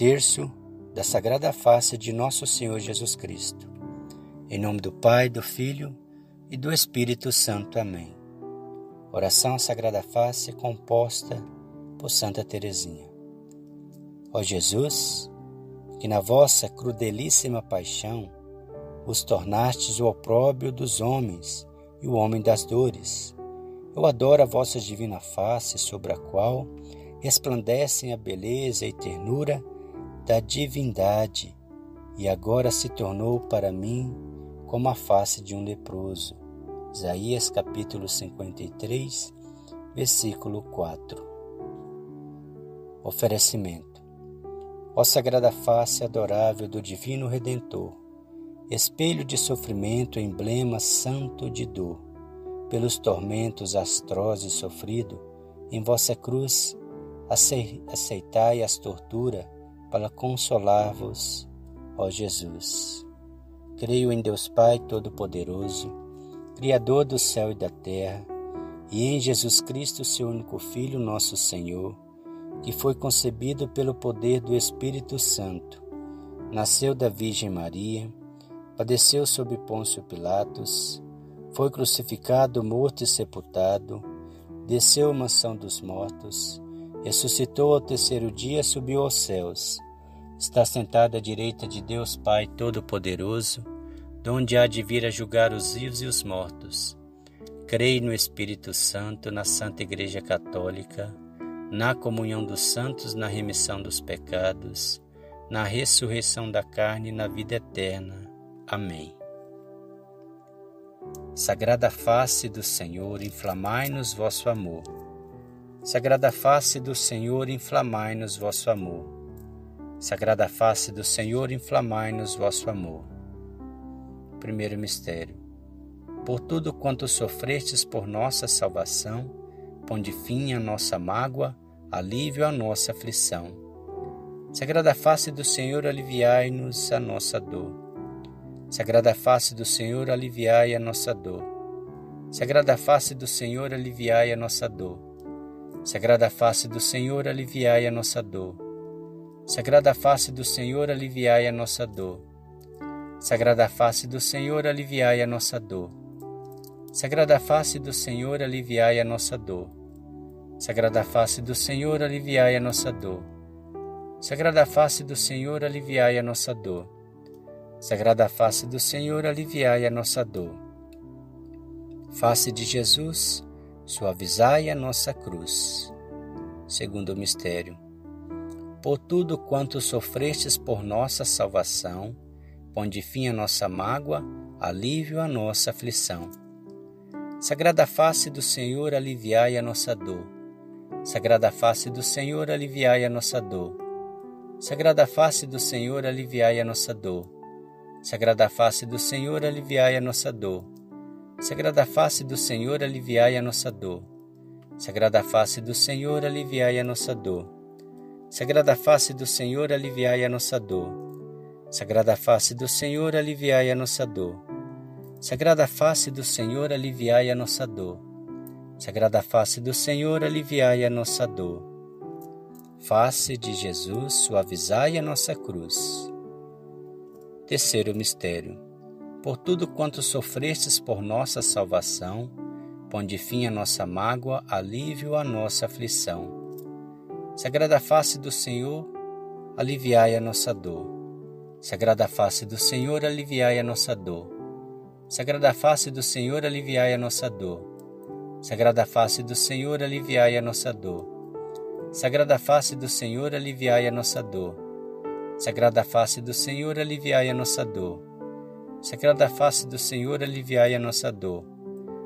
Terço da Sagrada Face de Nosso Senhor Jesus Cristo. Em nome do Pai, do Filho e do Espírito Santo. Amém. Oração à Sagrada Face composta por Santa Teresinha. Ó Jesus, que na vossa crudelíssima paixão os tornastes o opróbrio dos homens e o homem das dores. Eu adoro a vossa divina face, sobre a qual resplandecem a beleza e ternura da divindade, e agora se tornou para mim como a face de um leproso. Isaías capítulo 53, versículo 4. Oferecimento. Ó sagrada face adorável do divino redentor, espelho de sofrimento, emblema santo de dor, pelos tormentos astrozes sofrido, em vossa cruz aceitai as torturas para consolar-vos, ó Jesus. Creio em Deus Pai Todo-Poderoso, Criador do céu e da terra, e em Jesus Cristo, seu único Filho, nosso Senhor, que foi concebido pelo poder do Espírito Santo, nasceu da Virgem Maria, padeceu sob Pôncio Pilatos, foi crucificado, morto e sepultado, desceu à mansão dos mortos, ressuscitou ao terceiro dia, subiu aos céus. Está sentado à direita de Deus Pai Todo-Poderoso, donde há de vir a julgar os vivos e os mortos. Creio no Espírito Santo, na Santa Igreja Católica, na comunhão dos santos, na remissão dos pecados, na ressurreição da carne e na vida eterna. Amém. Sagrada face do Senhor, inflamai-nos vosso amor. Sagrada face do Senhor, inflamai-nos vosso amor. Sagrada face do Senhor, inflamai-nos vosso amor. Primeiro mistério. Por tudo quanto sofrestes por nossa salvação, ponde fim à nossa mágoa, alívio à nossa aflição. Sagrada face do Senhor, aliviai-nos a nossa dor. Sagrada face do Senhor, aliviai a nossa dor. Sagrada face do Senhor, aliviai a nossa dor. Sagrada face do Senhor, aliviai a nossa dor. Sagrada face do Senhor, aliviai a nossa dor. Sagrada face do Senhor, aliviai a nossa dor. Sagrada face do Senhor, aliviai a nossa dor. Sagrada face do Senhor, aliviai a nossa dor. Sagrada face do Senhor, aliviai a nossa dor. Sagrada face do Senhor, aliviai a nossa dor. Face de Jesus, suavizai a nossa cruz. Segundo mistério. Por tudo quanto sofrestes por nossa salvação, ponde fim a nossa mágoa, alívio a nossa aflição. Sagrada face do Senhor, aliviai a nossa dor. Sagrada face do Senhor, aliviai a nossa dor. Sagrada face do Senhor, aliviai a nossa dor. Sagrada face do Senhor, aliviai a nossa dor. Sagrada face do Senhor, aliviai a nossa dor. Sagrada face do Senhor, aliviai a nossa dor. Sagrada face do Senhor, aliviai a nossa dor. Sagrada face do Senhor, aliviai a nossa dor. Sagrada face do Senhor, aliviai a nossa dor. Sagrada face do Senhor, aliviai a nossa dor. Face de Jesus, suavizai a nossa cruz. Terceiro mistério por tudo quanto sofrestes por nossa salvação, ponde fim à nossa mágoa, alívio à nossa aflição. Sagrada face do Senhor, aliviai a nossa dor. Sagrada face do Senhor, aliviai a nossa dor. Sagrada face do Senhor, aliviai a nossa dor. Sagrada face do Senhor, aliviai a nossa dor. Sagrada face do Senhor, aliviai a nossa dor. Sagrada face do Senhor, aliviai a nossa dor. Sagrada face do Senhor, aliviai a nossa dor.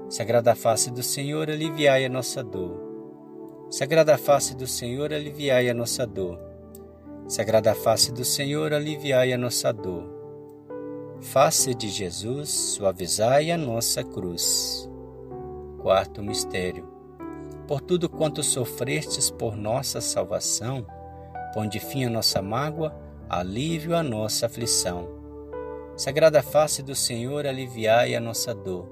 Sagrada face do Senhor, aliviai a nossa dor. Sagrada face do Senhor, aliviai a nossa dor. Sagrada face do Senhor, aliviai a nossa dor. Face de Jesus, suavizai a nossa cruz. Quarto mistério. Por tudo quanto sofrestes por nossa salvação, ponde fim a nossa mágoa, alívio a nossa aflição Sagrada face do Senhor, aliviai a nossa dor.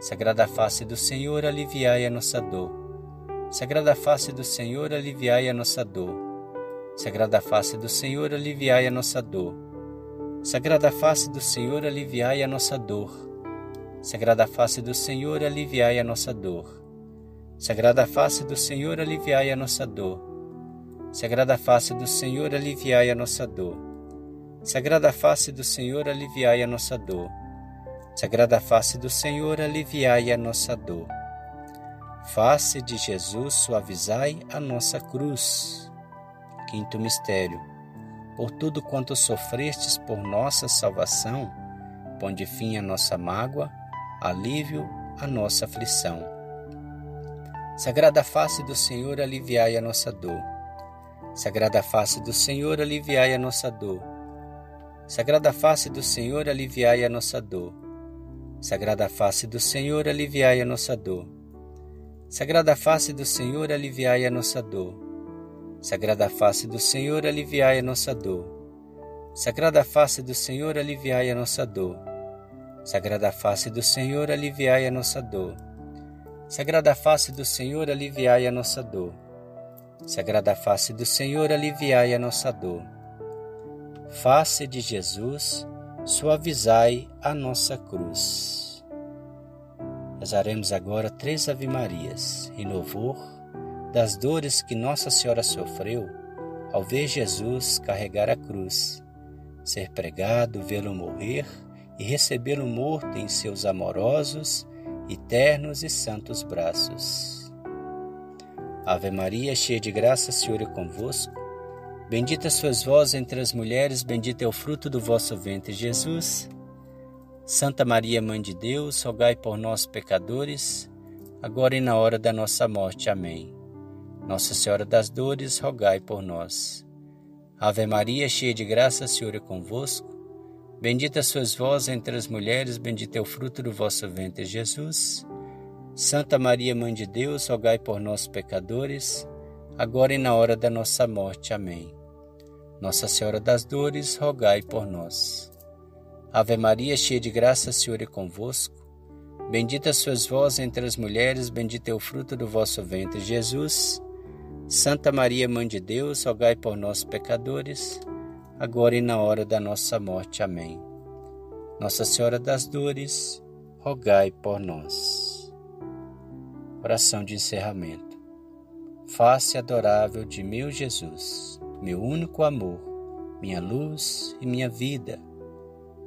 Sagrada face do Senhor, aliviai a nossa dor. Sagrada face do Senhor, aliviai a nossa dor. Sagrada face do Senhor, aliviai a nossa dor. Sagrada face do Senhor, aliviai a nossa dor. Sagrada face do Senhor, aliviai a nossa dor. Sagrada face do Senhor, aliviai a nossa dor. Sagrada face do Senhor, aliviai a nossa dor. Sagrada face do Senhor, aliviai a nossa dor. Sagrada face do Senhor, aliviai a nossa dor. Face de Jesus, suavizai a nossa cruz. Quinto mistério. Por tudo quanto sofrestes por nossa salvação, ponde fim a nossa mágoa, alívio a nossa aflição. Sagrada face do Senhor, aliviai a nossa dor. Sagrada face do Senhor, aliviai a nossa dor. Sagrada face do Senhor, aliviai a nossa dor. Sagrada face do Senhor, aliviai a nossa dor. Sagrada face do Senhor, aliviai a nossa dor. Sagrada face do Senhor, aliviai a nossa dor. Sagrada face do Senhor, aliviai a nossa dor. Sagrada face do Senhor, aliviai a nossa dor. Sagrada face do Senhor, aliviai a nossa dor. Sagrada face do Senhor, aliviai a nossa dor. Face de Jesus, suavizai a nossa cruz. Rezaremos agora três Ave-Marias em louvor das dores que Nossa Senhora sofreu ao ver Jesus carregar a cruz, ser pregado, vê-lo morrer e recebê-lo morto em seus amorosos, eternos e santos braços. Ave Maria, cheia de graça, Senhor é convosco. Bendita sois vós entre as mulheres, bendito é o fruto do vosso ventre, Jesus. Santa Maria, Mãe de Deus, rogai por nós, pecadores, agora e na hora da nossa morte. Amém. Nossa Senhora das Dores, rogai por nós. Ave Maria, cheia de graça, Senhor é convosco. Bendita sois vós entre as mulheres, bendito é o fruto do vosso ventre, Jesus. Santa Maria, Mãe de Deus, rogai por nós, pecadores, agora e na hora da nossa morte. Amém. Nossa Senhora das Dores, rogai por nós. Ave Maria, cheia de graça, Senhor é convosco. Bendita sois vós entre as mulheres, bendito é o fruto do vosso ventre, Jesus. Santa Maria, Mãe de Deus, rogai por nós, pecadores, agora e na hora da nossa morte. Amém. Nossa Senhora das Dores, rogai por nós. Oração de encerramento. Face adorável de meu Jesus, meu único amor, minha luz e minha vida,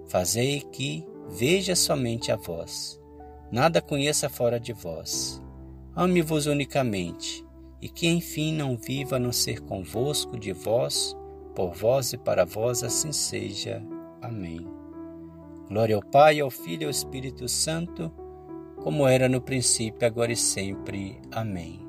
fazei que veja somente a vós, nada conheça fora de vós. Ame-vos unicamente e que enfim não viva a não ser convosco, de vós, por vós e para vós, assim seja. Amém. Glória ao Pai, ao Filho e ao Espírito Santo, como era no princípio, agora e sempre. Amém.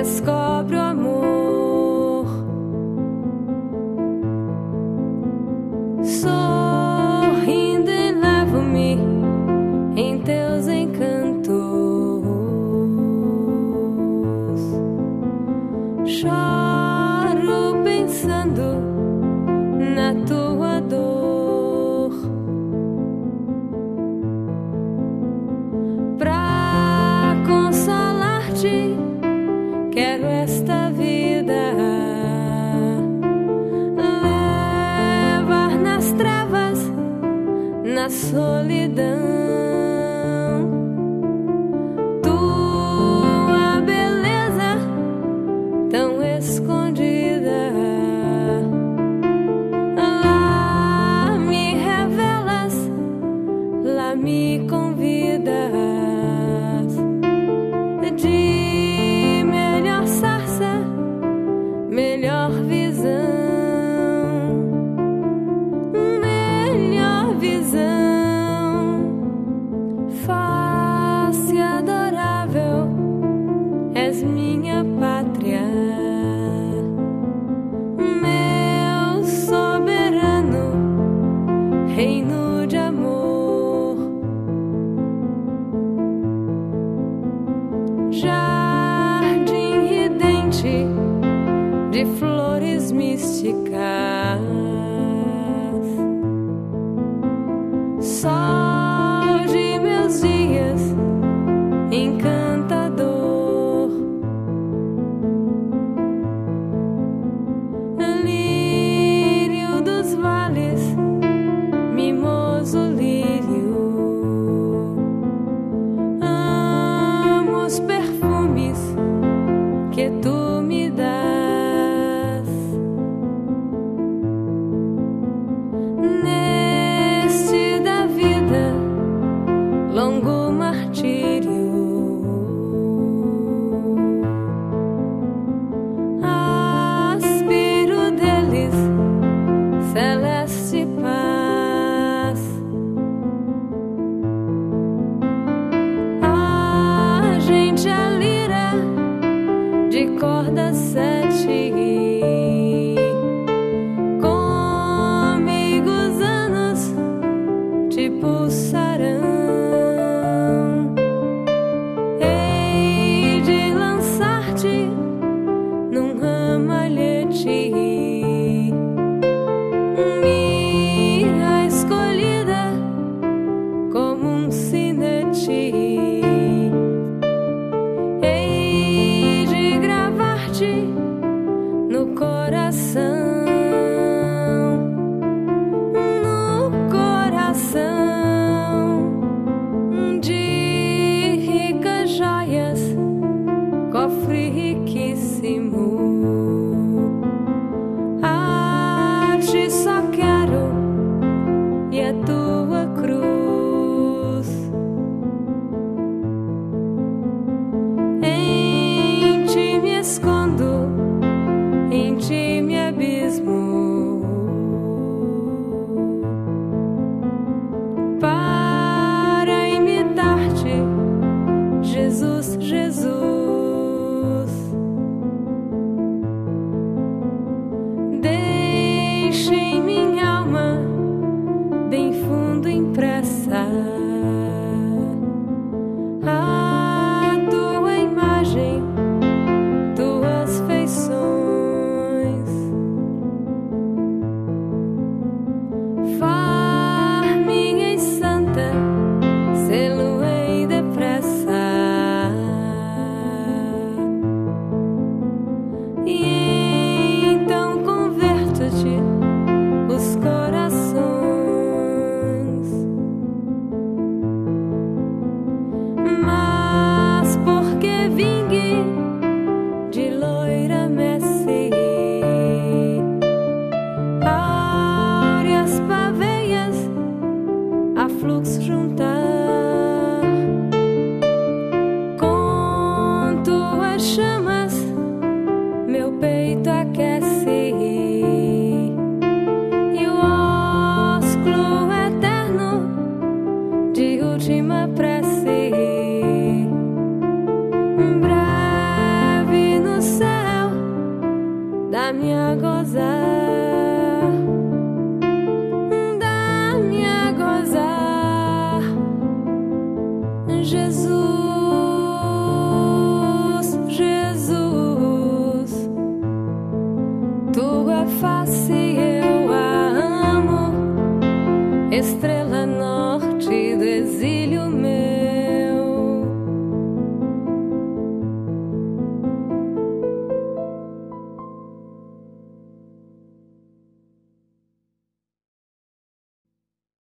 det skal bra må tua